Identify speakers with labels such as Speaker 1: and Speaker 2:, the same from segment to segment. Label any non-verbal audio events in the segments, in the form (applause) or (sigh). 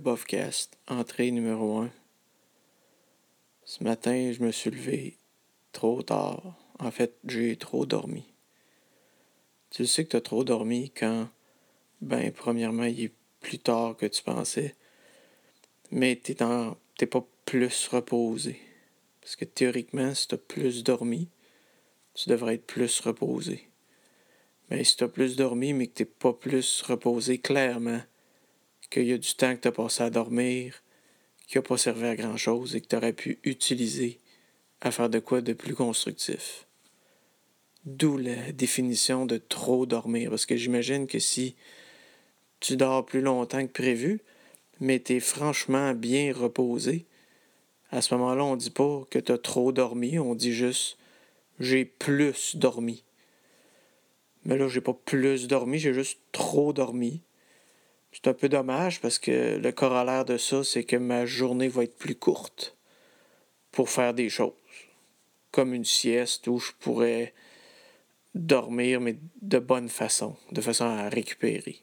Speaker 1: Le Bofcast, entrée numéro 1. Ce matin, je me suis levé trop tard. En fait, j'ai trop dormi. Tu sais que tu as trop dormi quand, ben, premièrement, il est plus tard que tu pensais, mais tu n'es pas plus reposé. Parce que théoriquement, si tu as plus dormi, tu devrais être plus reposé. Mais si tu as plus dormi, mais que tu n'es pas plus reposé clairement, qu'il y a du temps que tu as passé à dormir, qui n'a pas servi à grand-chose et que tu aurais pu utiliser à faire de quoi de plus constructif. D'où la définition de trop dormir, parce que j'imagine que si tu dors plus longtemps que prévu, mais tu es franchement bien reposé, à ce moment-là, on ne dit pas que tu as trop dormi, on dit juste j'ai plus dormi. Mais là, j'ai pas plus dormi, j'ai juste trop dormi. C'est un peu dommage parce que le corollaire de ça, c'est que ma journée va être plus courte pour faire des choses. Comme une sieste où je pourrais dormir, mais de bonne façon, de façon à récupérer.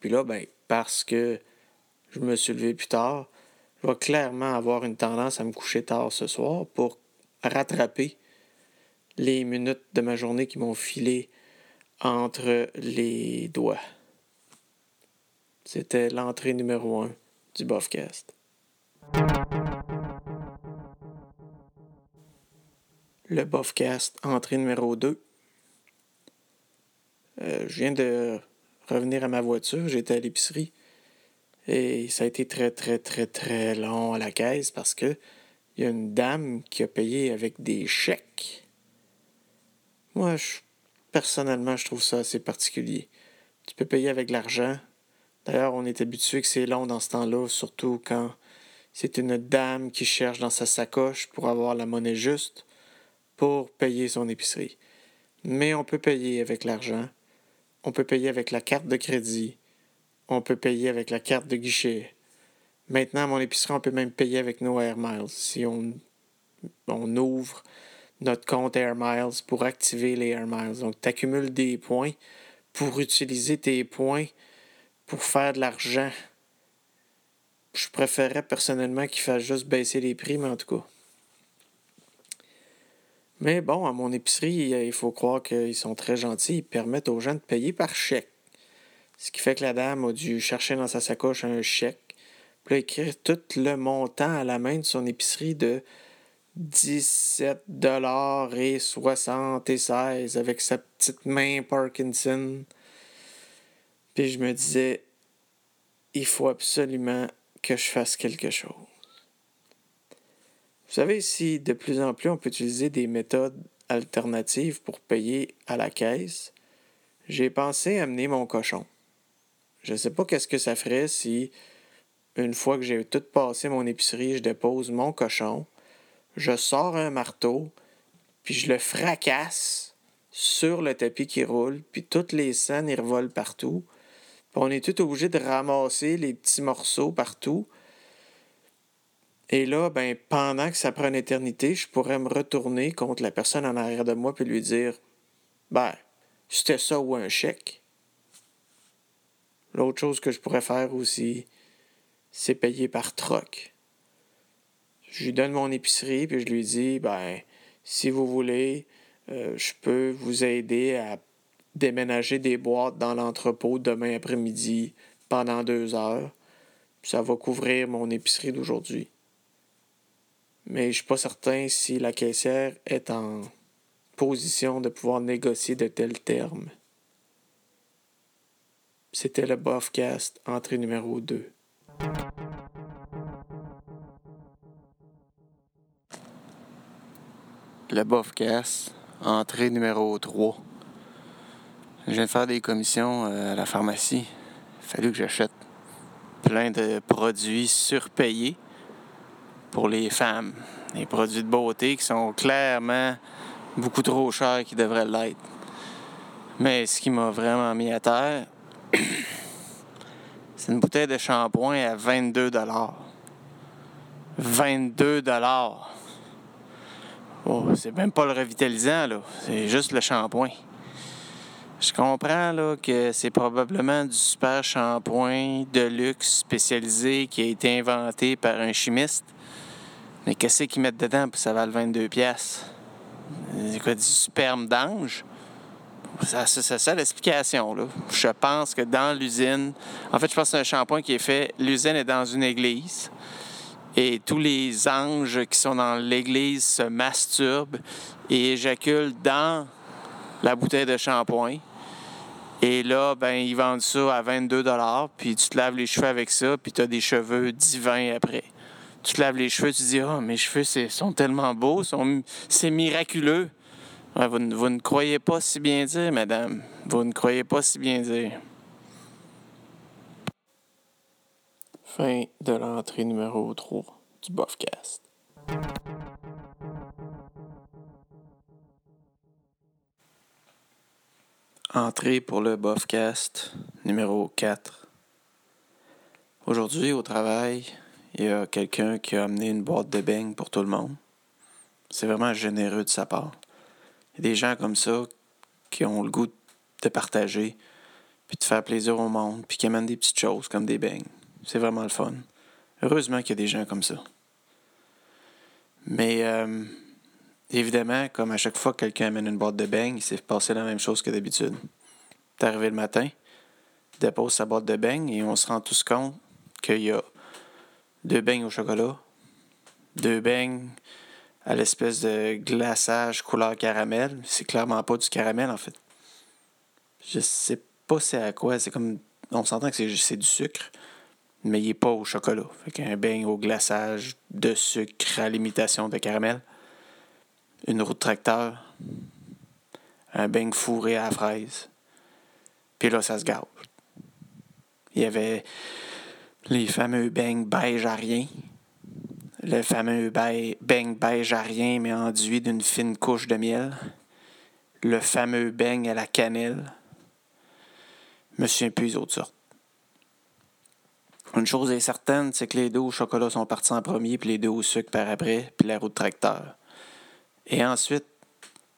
Speaker 1: Puis là, ben, parce que je me suis levé plus tard, je vais clairement avoir une tendance à me coucher tard ce soir pour rattraper les minutes de ma journée qui m'ont filé entre les doigts. C'était l'entrée numéro un du Buffcast. Le Buffcast, entrée numéro 2. Euh, je viens de revenir à ma voiture, j'étais à l'épicerie et ça a été très très très très long à la caisse parce que il y a une dame qui a payé avec des chèques. Moi, personnellement, je trouve ça assez particulier. Tu peux payer avec l'argent, D'ailleurs, on est habitué que c'est long dans ce temps-là, surtout quand c'est une dame qui cherche dans sa sacoche pour avoir la monnaie juste pour payer son épicerie. Mais on peut payer avec l'argent, on peut payer avec la carte de crédit, on peut payer avec la carte de guichet. Maintenant, mon épicerie, on peut même payer avec nos Air Miles. Si on, on ouvre notre compte Air Miles pour activer les Air Miles. Donc, tu accumules des points pour utiliser tes points pour faire de l'argent. Je préférerais personnellement qu'il fasse juste baisser les prix, mais en tout cas. Mais bon, à mon épicerie, il faut croire qu'ils sont très gentils. Ils permettent aux gens de payer par chèque. Ce qui fait que la dame a dû chercher dans sa sacoche un chèque. Puis écrire tout le montant à la main de son épicerie de 17 dollars et 76 avec sa petite main Parkinson. Puis je me disais, il faut absolument que je fasse quelque chose. Vous savez, si de plus en plus on peut utiliser des méthodes alternatives pour payer à la caisse, j'ai pensé amener mon cochon. Je ne sais pas qu'est-ce que ça ferait si, une fois que j'ai tout passé mon épicerie, je dépose mon cochon, je sors un marteau, puis je le fracasse sur le tapis qui roule, puis toutes les scènes y revolent partout on est tout obligé de ramasser les petits morceaux partout. Et là, ben, pendant que ça prend une éternité, je pourrais me retourner contre la personne en arrière de moi et lui dire Ben, c'était ça ou un chèque. L'autre chose que je pourrais faire aussi, c'est payer par troc. Je lui donne mon épicerie puis je lui dis Ben, si vous voulez, euh, je peux vous aider à déménager des boîtes dans l'entrepôt demain après-midi pendant deux heures. Ça va couvrir mon épicerie d'aujourd'hui. Mais je suis pas certain si la caissière est en position de pouvoir négocier de tels termes. C'était le Buffcast, entrée numéro 2. Le Buffcast, entrée numéro 3. Je viens de faire des commissions euh, à la pharmacie. Il a fallu que j'achète plein de produits surpayés pour les femmes. Des produits de beauté qui sont clairement beaucoup trop chers qu'ils devraient l'être. Mais ce qui m'a vraiment mis à terre, (clears throat) c'est une bouteille de shampoing à 22 22 Oh, c'est même pas le revitalisant, là. C'est juste le shampoing. Je comprends là, que c'est probablement du super shampoing de luxe spécialisé qui a été inventé par un chimiste. Mais qu'est-ce qu'ils mettent dedans pour ça vale 22 pièces quoi du sperme d'ange? C'est ça l'explication. Je pense que dans l'usine, en fait, je pense que c'est un shampoing qui est fait. L'usine est dans une église et tous les anges qui sont dans l'église se masturbent et éjaculent dans la bouteille de shampoing. Et là, ben, ils vendent ça à 22 puis tu te laves les cheveux avec ça, puis tu as des cheveux divins après. Tu te laves les cheveux, tu te dis, oh, mes cheveux sont tellement beaux, c'est miraculeux. vous, vous, ne croyez pas si bien dire, madame. Vous ne croyez pas si bien dire. Fin de l'entrée numéro 3 du Buffcast. Entrée pour le Buffcast numéro 4. Aujourd'hui, au travail, il y a quelqu'un qui a amené une boîte de beignes pour tout le monde. C'est vraiment généreux de sa part. Il y a des gens comme ça qui ont le goût de partager, puis de faire plaisir au monde, puis qui amènent des petites choses comme des beignes. C'est vraiment le fun. Heureusement qu'il y a des gens comme ça. Mais euh, Évidemment, comme à chaque fois que quelqu'un amène une boîte de beignes, il s'est passé la même chose que d'habitude. T'es arrivé le matin, dépose sa boîte de beignes et on se rend tous compte qu'il y a deux beignes au chocolat, deux beignes à l'espèce de glaçage couleur caramel. C'est clairement pas du caramel en fait. Je sais pas c'est à quoi. C'est comme. On s'entend que c'est du sucre, mais il n'est pas au chocolat. Fait qu'un beigne au glaçage de sucre à l'imitation de caramel une roue de tracteur, un beigne fourré à la fraise. Puis là, ça se gâche. Il y avait les fameux beignes beige à rien. Le fameux beigne beige à rien, mais enduit d'une fine couche de miel. Le fameux beigne à la cannelle. Je me souviens plus autres sortes. Une chose est certaine, c'est que les deux au chocolat sont partis en premier, puis les deux au sucre par après, puis la roue de tracteur. Et ensuite,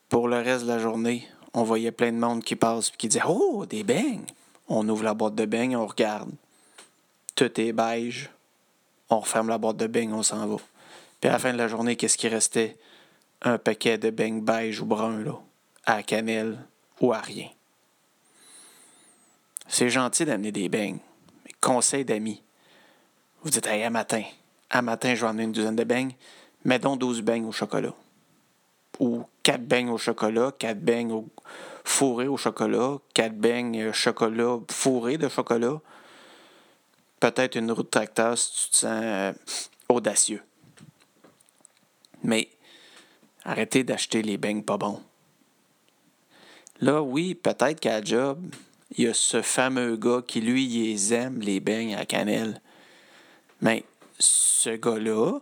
Speaker 1: pour le reste de la journée, on voyait plein de monde qui passe et qui disait Oh, des beignes! On ouvre la boîte de beignes, on regarde. Tout est beige. On referme la boîte de beignes, on s'en va. Puis à la fin de la journée, qu'est-ce qui restait? Un paquet de beignes beige ou brun, à cannelle ou à rien. C'est gentil d'amener des beignes, mais conseil d'amis. Vous dites, hey, à matin, à matin, je vais emmener une douzaine de beignes, mettons 12 beignes au chocolat ou quatre beignes au chocolat, quatre beignes fourrés au chocolat, quatre beignes euh, chocolat fourrés de chocolat. Peut-être une roue de tracteur si tu te sens euh, audacieux. Mais arrêtez d'acheter les beignes pas bons. Là, oui, peut-être qu'à job, il y a ce fameux gars qui, lui, il aime, les beignes à cannelle. Mais ce gars-là,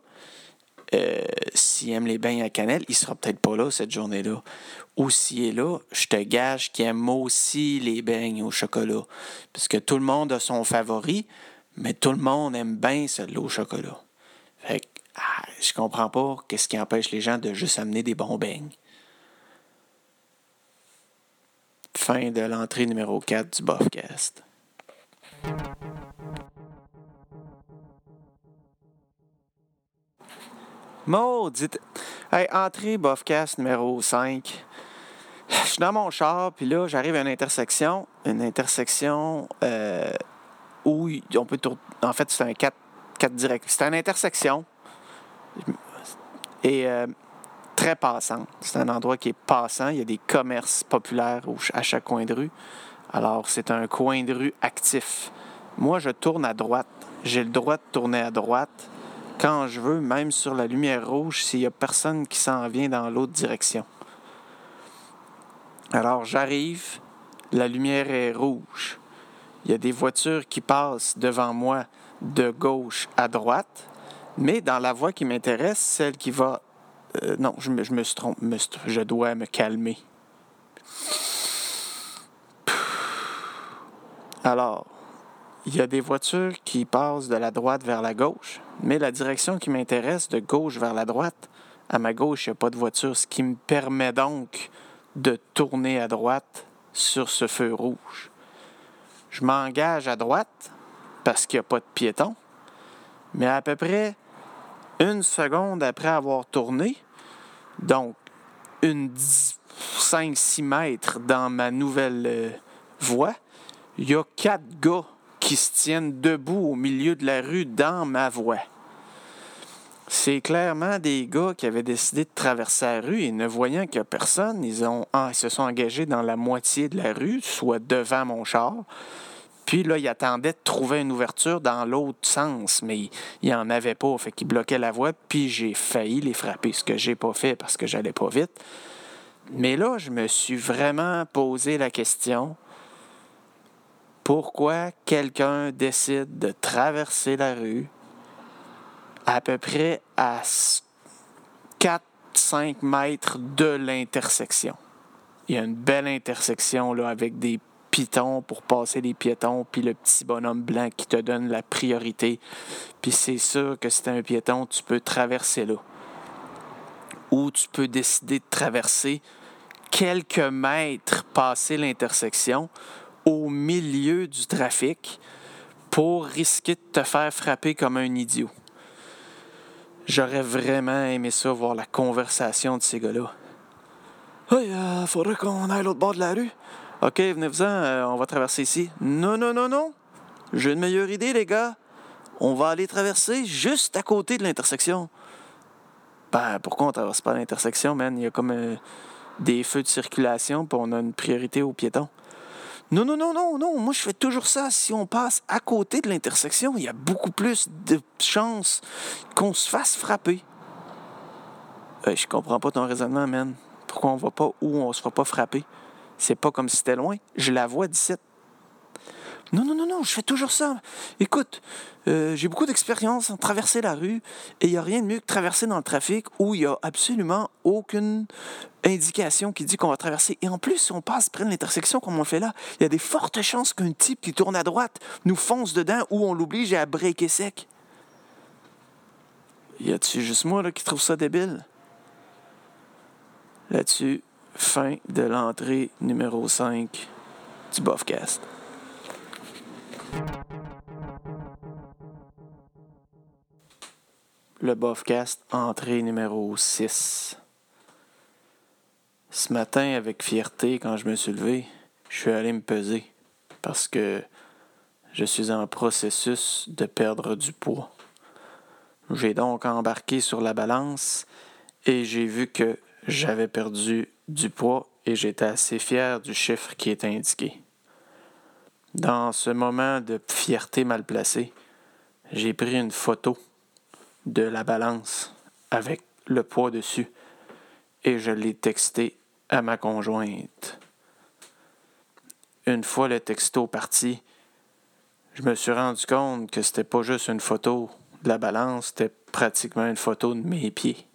Speaker 1: euh, s'il aime les bains à cannelle, il sera peut-être pas là cette journée-là. Ou s'il est là, je te gage qu'il aime aussi les beignes au chocolat. Parce que tout le monde a son favori, mais tout le monde aime bien celle-là au chocolat. Fait que, ah, je comprends pas qu'est-ce qui empêche les gens de juste amener des bons beignes. Fin de l'entrée numéro 4 du Buffcast. Maudite. Hey, entrée Bofcast numéro 5. Je suis dans mon char, puis là, j'arrive à une intersection. Une intersection euh, où on peut tourner. En fait, c'est un 4, 4 direct. C'est une intersection. Et euh, très passante. C'est un endroit qui est passant. Il y a des commerces populaires à chaque coin de rue. Alors, c'est un coin de rue actif. Moi, je tourne à droite. J'ai le droit de tourner à droite quand je veux, même sur la lumière rouge, s'il n'y a personne qui s'en vient dans l'autre direction. Alors j'arrive, la lumière est rouge. Il y a des voitures qui passent devant moi de gauche à droite, mais dans la voie qui m'intéresse, celle qui va... Euh, non, je me, je me trompe, je dois me calmer. Alors, il y a des voitures qui passent de la droite vers la gauche, mais la direction qui m'intéresse, de gauche vers la droite, à ma gauche, il n'y a pas de voiture, ce qui me permet donc de tourner à droite sur ce feu rouge. Je m'engage à droite parce qu'il n'y a pas de piéton, mais à peu près une seconde après avoir tourné, donc une 5-6 mètres dans ma nouvelle euh, voie, il y a quatre gars se tiennent debout au milieu de la rue dans ma voie. C'est clairement des gars qui avaient décidé de traverser la rue et ne voyant a personne, ils, ont, ah, ils se sont engagés dans la moitié de la rue, soit devant mon char. Puis là, ils attendaient de trouver une ouverture dans l'autre sens, mais il n'y en avait pas, fait qu'ils bloquaient la voie, puis j'ai failli les frapper, ce que j'ai pas fait parce que j'allais pas vite. Mais là, je me suis vraiment posé la question pourquoi quelqu'un décide de traverser la rue à peu près à 4-5 mètres de l'intersection. Il y a une belle intersection avec des pitons pour passer les piétons, puis le petit bonhomme blanc qui te donne la priorité. Puis c'est sûr que si tu un piéton, tu peux traverser là. Ou tu peux décider de traverser quelques mètres passer l'intersection au milieu du trafic pour risquer de te faire frapper comme un idiot. J'aurais vraiment aimé ça, voir la conversation de ces gars-là. Hey, euh, faudrait qu'on aille l'autre bord de la rue. OK, venez-vous-en, euh, on va traverser ici. Non, non, non, non. J'ai une meilleure idée, les gars. On va aller traverser juste à côté de l'intersection. Ben, pourquoi on traverse pas l'intersection, man? Il y a comme euh, des feux de circulation, puis on a une priorité aux piétons. Non, non, non, non, non. Moi, je fais toujours ça. Si on passe à côté de l'intersection, il y a beaucoup plus de chances qu'on se fasse frapper. Je je comprends pas ton raisonnement, man. Pourquoi on va pas où on se fera pas frapper? C'est pas comme si c'était loin. Je la vois d'ici. Non, non, non, non, je fais toujours ça. Écoute, euh, j'ai beaucoup d'expérience en traverser la rue et il n'y a rien de mieux que traverser dans le trafic où il n'y a absolument aucune indication qui dit qu'on va traverser. Et en plus, si on passe près de l'intersection comme on le fait là, il y a des fortes chances qu'un type qui tourne à droite nous fonce dedans ou on l'oblige à breaker sec. Y a-tu juste moi là, qui trouve ça débile? Là-dessus, fin de l'entrée numéro 5 du Buffcast. Le Buffcast, entrée numéro 6. Ce matin, avec fierté, quand je me suis levé, je suis allé me peser parce que je suis en processus de perdre du poids. J'ai donc embarqué sur la balance et j'ai vu que j'avais perdu du poids et j'étais assez fier du chiffre qui est indiqué. Dans ce moment de fierté mal placée, j'ai pris une photo de la balance avec le poids dessus et je l'ai texté à ma conjointe. Une fois le texto parti, je me suis rendu compte que c'était pas juste une photo de la balance, c'était pratiquement une photo de mes pieds.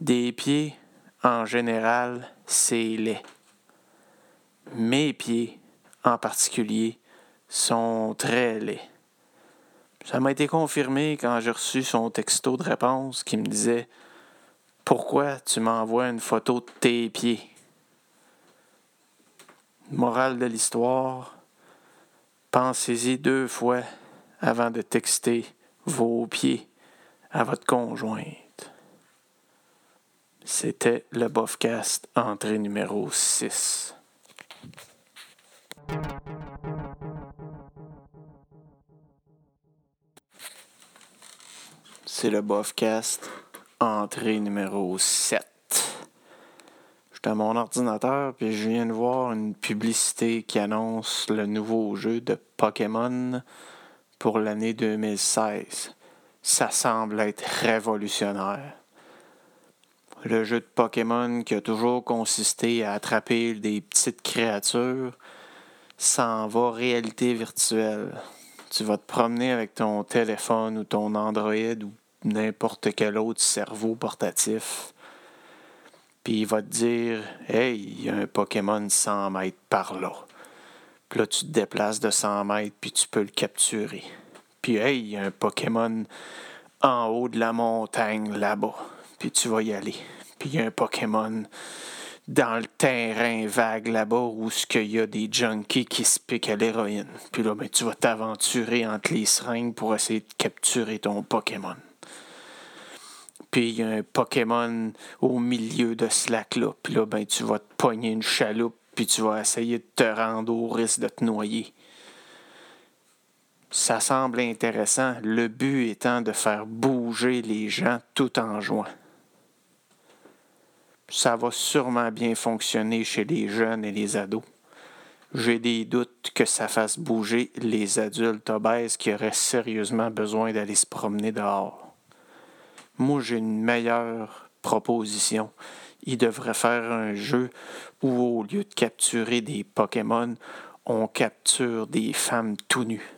Speaker 1: Des pieds, en général, c'est laid. Mes pieds, en particulier, sont très laids. Ça m'a été confirmé quand j'ai reçu son texto de réponse qui me disait Pourquoi tu m'envoies une photo de tes pieds Morale de l'histoire Pensez-y deux fois avant de texter vos pieds à votre conjointe. C'était le Bofcast entrée numéro 6. C'est le Bofcast entrée numéro 7. J'étais à mon ordinateur puis je viens de voir une publicité qui annonce le nouveau jeu de Pokémon pour l'année 2016. Ça semble être révolutionnaire. Le jeu de Pokémon qui a toujours consisté à attraper des petites créatures s'en va réalité virtuelle. Tu vas te promener avec ton téléphone ou ton Android ou n'importe quel autre cerveau portatif. Puis il va te dire Hey, il y a un Pokémon 100 mètres par là. Puis là, tu te déplaces de 100 mètres, puis tu peux le capturer. Puis hey, il y a un Pokémon en haut de la montagne là-bas puis tu vas y aller. Puis il y a un Pokémon
Speaker 2: dans le terrain vague là-bas où ce y a des junkies qui se piquent à l'héroïne. Puis là, ben, tu vas t'aventurer entre les seringues pour essayer de capturer ton Pokémon. Puis il y a un Pokémon au milieu de ce lac-là. Puis là, ben, tu vas te pogner une chaloupe, puis tu vas essayer de te rendre au risque de te noyer. Ça semble intéressant, le but étant de faire bouger les gens tout en jouant ça va sûrement bien fonctionner chez les jeunes et les ados. J'ai des doutes que ça fasse bouger les adultes obèses qui auraient sérieusement besoin d'aller se promener dehors. Moi, j'ai une meilleure proposition. Il devrait faire un jeu où, au lieu de capturer des Pokémon, on capture des femmes tout nues.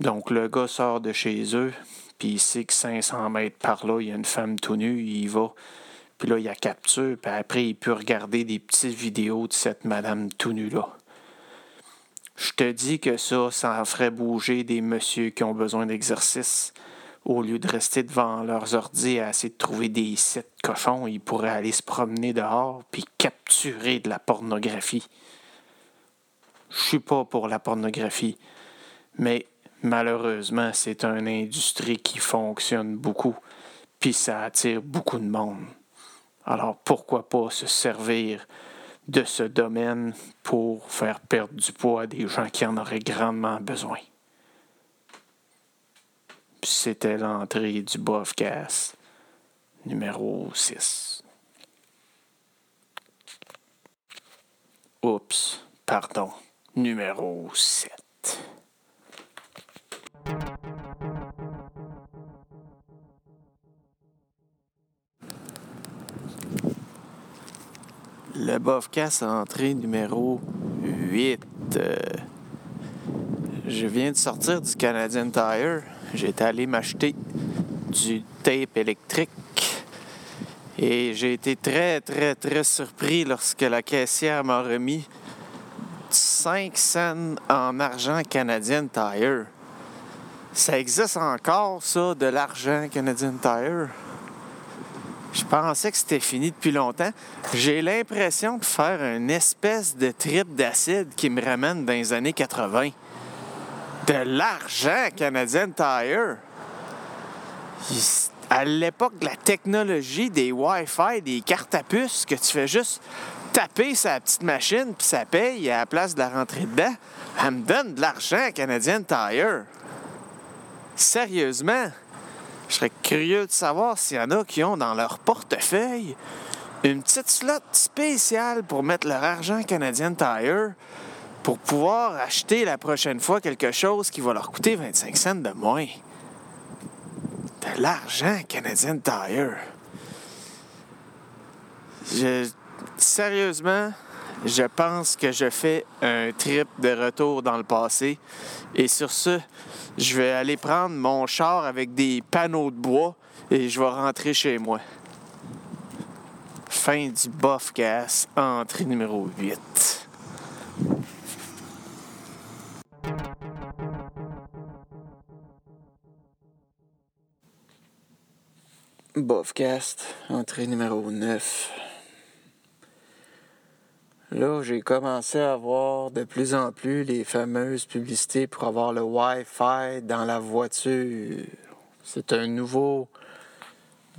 Speaker 2: Donc, le gars sort de chez eux, puis il sait que 500 mètres par là, il y a une femme tout nue, il va puis là, il y a capture, puis après, il peut regarder des petites vidéos de cette madame tout nue-là. Je te dis que ça, ça ferait bouger des messieurs qui ont besoin d'exercice. Au lieu de rester devant leurs ordi à essayer de trouver des sites cochons, ils pourraient aller se promener dehors puis capturer de la pornographie. Je suis pas pour la pornographie, mais malheureusement, c'est une industrie qui fonctionne beaucoup, puis ça attire beaucoup de monde. Alors pourquoi pas se servir de ce domaine pour faire perdre du poids à des gens qui en auraient grandement besoin? C'était l'entrée du Bofcast numéro 6. Oups, pardon, numéro 7. Le Bofcast entrée numéro 8. Euh, je viens de sortir du Canadian Tire. J'étais allé m'acheter du tape électrique. Et j'ai été très, très, très surpris lorsque la caissière m'a remis 5 cents en argent Canadian Tire. Ça existe encore, ça, de l'argent Canadian Tire? Je pensais que c'était fini depuis longtemps. J'ai l'impression de faire une espèce de trip d'acide qui me ramène dans les années 80. De l'argent Canadian Tire. À l'époque de la technologie des Wi-Fi, des cartes à puce, que tu fais juste taper sa petite machine puis ça paye à la place de la rentrée dedans, elle me donne de l'argent Canadian Tire. Sérieusement. Je serais curieux de savoir s'il y en a qui ont dans leur portefeuille une petite slot spéciale pour mettre leur argent Canadian Tire pour pouvoir acheter la prochaine fois quelque chose qui va leur coûter 25 cents de moins. De l'argent Canadian Tire. sérieusement, je pense que je fais un trip de retour dans le passé. Et sur ce, je vais aller prendre mon char avec des panneaux de bois et je vais rentrer chez moi. Fin du bof entrée numéro 8. Bofcast, entrée numéro 9. Là, j'ai commencé à voir de plus en plus les fameuses publicités pour avoir le Wi-Fi dans la voiture. C'est un nouveau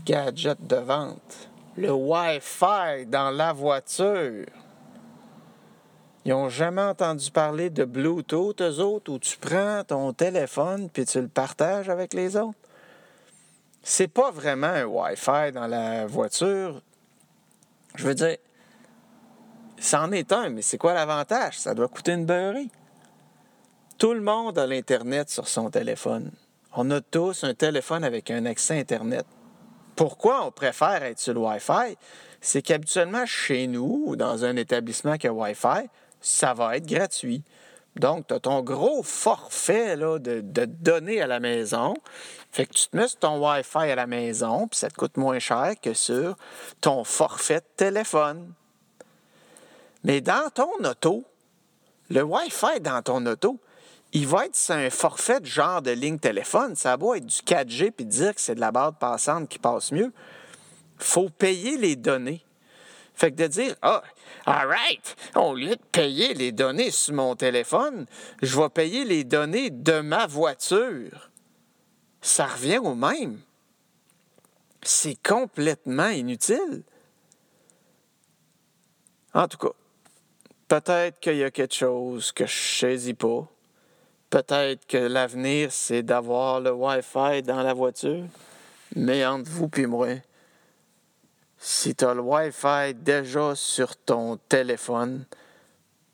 Speaker 2: gadget de vente. Le Wi-Fi dans la voiture. Ils n'ont jamais entendu parler de Bluetooth, eux autres, où tu prends ton téléphone puis tu le partages avec les autres. C'est pas vraiment un Wi-Fi dans la voiture. Je veux dire, C'en est un, mais c'est quoi l'avantage? Ça doit coûter une beurrée. Tout le monde a l'Internet sur son téléphone. On a tous un téléphone avec un accès Internet. Pourquoi on préfère être sur le Wi-Fi? C'est qu'habituellement, chez nous ou dans un établissement qui a Wi-Fi, ça va être gratuit. Donc, tu as ton gros forfait là, de, de, données à la maison. Fait que tu te mets sur ton Wi-Fi à la maison, puis ça te coûte moins cher que sur ton forfait de téléphone. Mais dans ton auto, le Wi-Fi dans ton auto, il va être un forfait de genre de ligne téléphone. Ça va être du 4G puis dire que c'est de la bande passante qui passe mieux. faut payer les données. Fait que de dire, ah, alright, au lieu de payer les données sur mon téléphone, je vais payer les données de ma voiture. Ça revient au même. C'est complètement inutile. En tout cas, peut-être qu'il y a quelque chose que je saisis pas. Peut-être que l'avenir, c'est d'avoir le Wi-Fi dans la voiture. Mais entre vous et moi, si tu as le Wi-Fi déjà sur ton téléphone,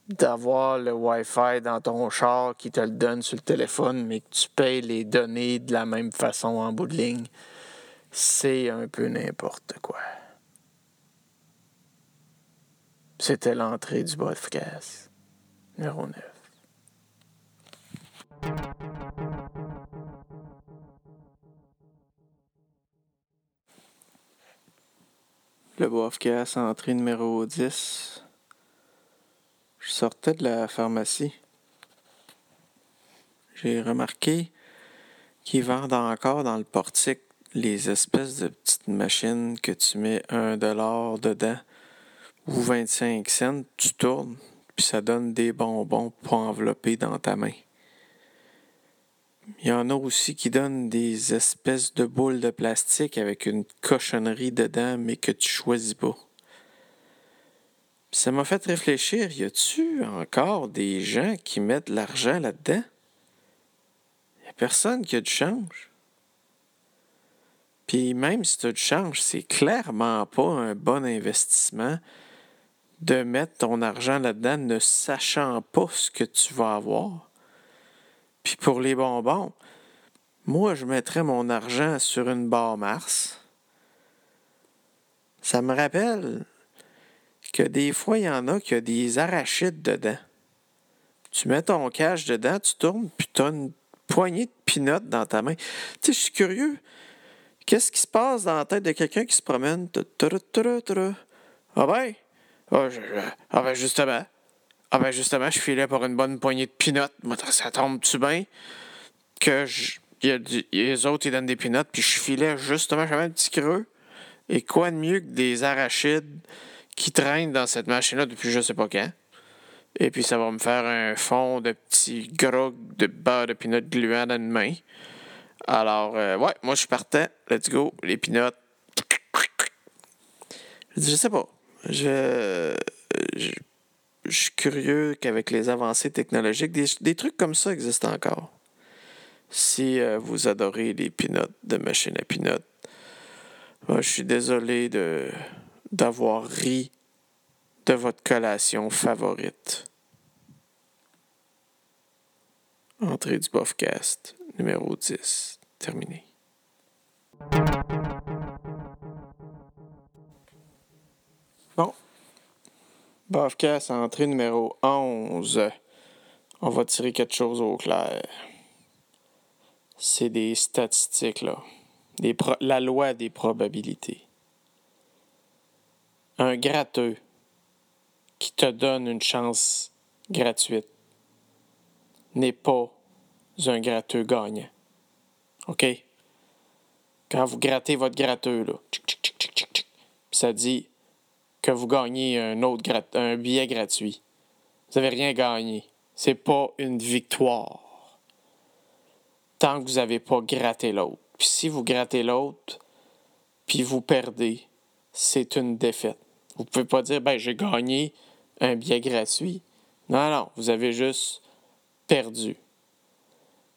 Speaker 2: d'avoir le Wi-Fi dans ton char qui te le donne sur le téléphone, mais que tu payes les données de la même façon en bout de ligne, c'est un peu n'importe quoi. C'était l'entrée du podcast numéro 9.
Speaker 1: Le Boafcast, entrée numéro 10. Je sortais de la pharmacie. J'ai remarqué qu'ils vendent encore dans le portique les espèces de petites machines que tu mets un dollar dedans ou 25 cents, tu tournes, puis ça donne des bonbons pour envelopper dans ta main. Il y en a aussi qui donnent des espèces de boules de plastique avec une cochonnerie dedans, mais que tu choisis pas. Ça m'a fait réfléchir, y a-tu encore des gens qui mettent de l'argent là-dedans? Y a personne qui a du change. Puis même si tu as du change, c'est clairement pas un bon investissement de mettre ton argent là-dedans ne sachant pas ce que tu vas avoir. Puis pour les bonbons, moi, je mettrais mon argent sur une barre Mars. Ça me rappelle que des fois, il y en a qui ont des arachides dedans. Tu mets ton cash dedans, tu tournes, puis tu as une poignée de pinottes dans ta main. Tu sais, je suis curieux. Qu'est-ce qui se passe dans la tête de quelqu'un qui se promène? Ah ben, ah, ah ben justement. Ah ben justement, je filais pour une bonne poignée de pinottes. Ça tombe-tu bien que je, les autres, ils donnent des pinottes, puis je filais justement, j'avais un petit creux. Et quoi de mieux que des arachides qui traînent dans cette machine-là depuis je sais pas quand? Et puis ça va me faire un fond de petits grog de beurre de pinottes gluant dans une main. Alors, euh, ouais, moi je partais. Let's go, les pinottes. Je sais pas. Je je suis curieux qu'avec les avancées technologiques, des, trucs comme ça existent encore. Si euh, vous adorez les pinottes de machine à pinottes, je suis désolé de d'avoir ri de votre collation favorite. Entrée du Bofcast, numéro 10, terminé. Bon, Bafcast, entrée numéro 11. On va tirer quelque chose au clair. C'est des statistiques, là. la loi des probabilités. Un gratteux qui te donne une chance gratuite n'est pas un gratteux gagnant. OK? Quand vous grattez votre gratteux, là, ça dit que vous gagnez un autre un billet gratuit. Vous n'avez rien gagné. C'est pas une victoire. Tant que vous n'avez pas gratté l'autre. Puis si vous grattez l'autre, puis vous perdez, c'est une défaite. Vous ne pouvez pas dire, ben, j'ai gagné un billet gratuit. Non, non, vous avez juste perdu.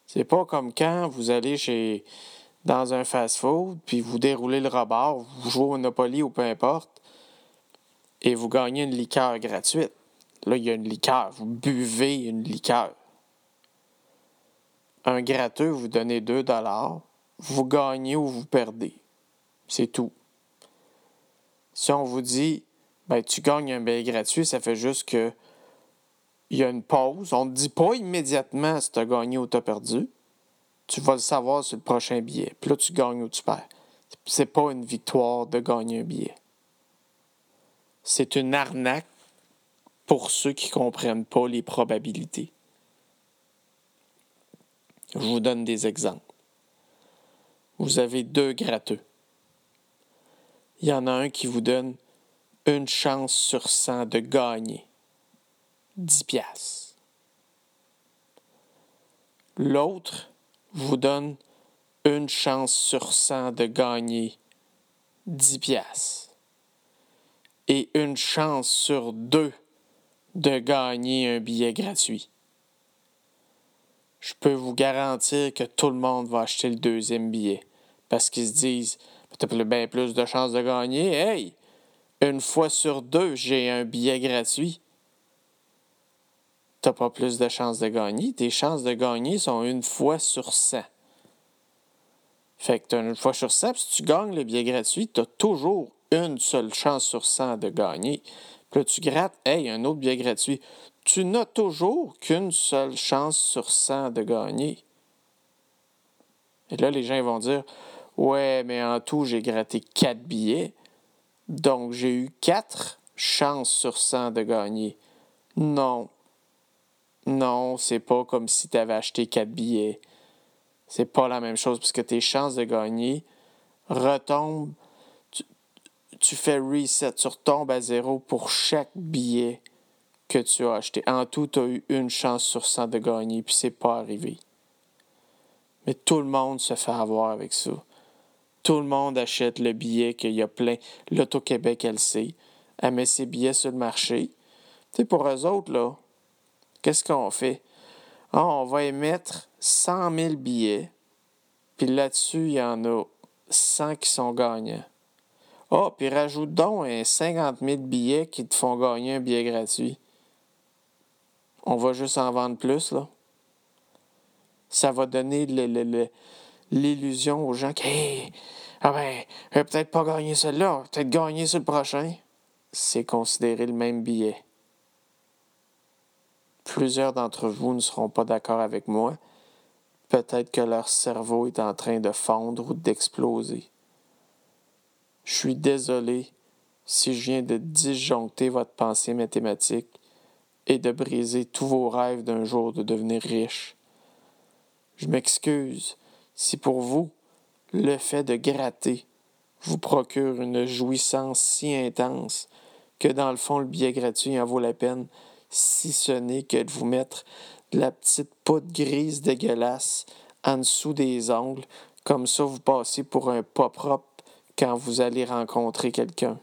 Speaker 1: C'est pas comme quand vous allez chez dans un fast-food, puis vous déroulez le rebord, vous jouez au Monopoly ou peu importe, et vous gagnez une liqueur gratuite. Là, il y a une liqueur. Vous buvez une liqueur. Un gratteux, vous donnez 2 dollars. Vous gagnez ou vous perdez. C'est tout. Si on vous dit, ben, tu gagnes un billet gratuit, ça fait juste que il y a une pause. On ne dit pas immédiatement si tu as gagné ou tu as perdu. Tu vas le savoir sur le prochain billet. Puis là, tu gagnes ou tu perds. C'est pas une victoire de gagner un billet c'est une arnaque pour ceux qui ne comprennent pas les probabilités. Je vous donne des exemples. Vous avez deux gratteux. Il y en a un qui vous donne une chance sur 100 de gagner 10 piastres. L'autre vous donne une chance sur 100 de gagner 10 piastres. Et une chance sur deux de gagner un billet gratuit. Je peux vous garantir que tout le monde va acheter le deuxième billet parce qu'ils se disent peut-être bien plus de chances de gagner. Hey, une fois sur deux, j'ai un billet gratuit. T'as pas plus de chances de gagner. Tes chances de gagner sont une fois sur 100. Fait que t'as une fois sur 100, si tu gagnes le billet gratuit, t'as toujours une seule chance sur 100 de gagner. Puis là, tu grattes, hey, un autre billet gratuit. Tu n'as toujours qu'une seule chance sur 100 de gagner. Et là, les gens vont dire, ouais, mais en tout, j'ai gratté 4 billets. Donc, j'ai eu 4 chances sur 100 de gagner. Non. Non, c'est pas comme si tu avais acheté 4 billets. C'est pas la même chose puisque tes chances de gagner retombent. Tu, fais reset, tu retombes à zéro pour chaque billet que tu as acheté. En tout, tu as eu une chance sur 100 de gagner, puis c'est pas arrivé. Mais tout le monde se fait avoir avec ça. Tout le monde achète le billet qu'il y a plein. L'Auto-Québec, elle sait. Elle met ses billets sur le marché. Tu pour eux autres, là, qu'est-ce qu'on fait? Ah, on va émettre 100 000 billets, puis là-dessus, il y en a 100 qui sont gagnants. Oh, puis rajoute donc un 50 000 billets qui te font gagner un billet gratuit. On va juste en vendre plus, là. Ça va donner l'illusion aux gens que, ah ben, je vais peut-être pas gagner celui-là, peut-être gagner sur le prochain. C'est considérer le même billet. Plusieurs d'entre vous ne seront pas d'accord avec moi. Peut-être que leur cerveau est en train de fondre ou d'exploser. Je suis désolé si je viens de disjoncter votre pensée mathématique et de briser tous vos rêves d'un jour de devenir riche. Je m'excuse si pour vous, le fait de gratter vous procure une jouissance si intense que dans le fond le billet gratuit en vaut la peine si ce n'est que de vous mettre de la petite poudre grise dégueulasse en dessous des ongles, comme ça vous passez pour un pas propre quand vous allez rencontrer quelqu'un.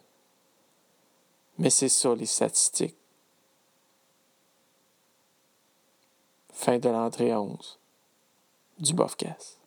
Speaker 1: Mais c'est ça les statistiques. Fin de l'entrée 11 du Bofcast.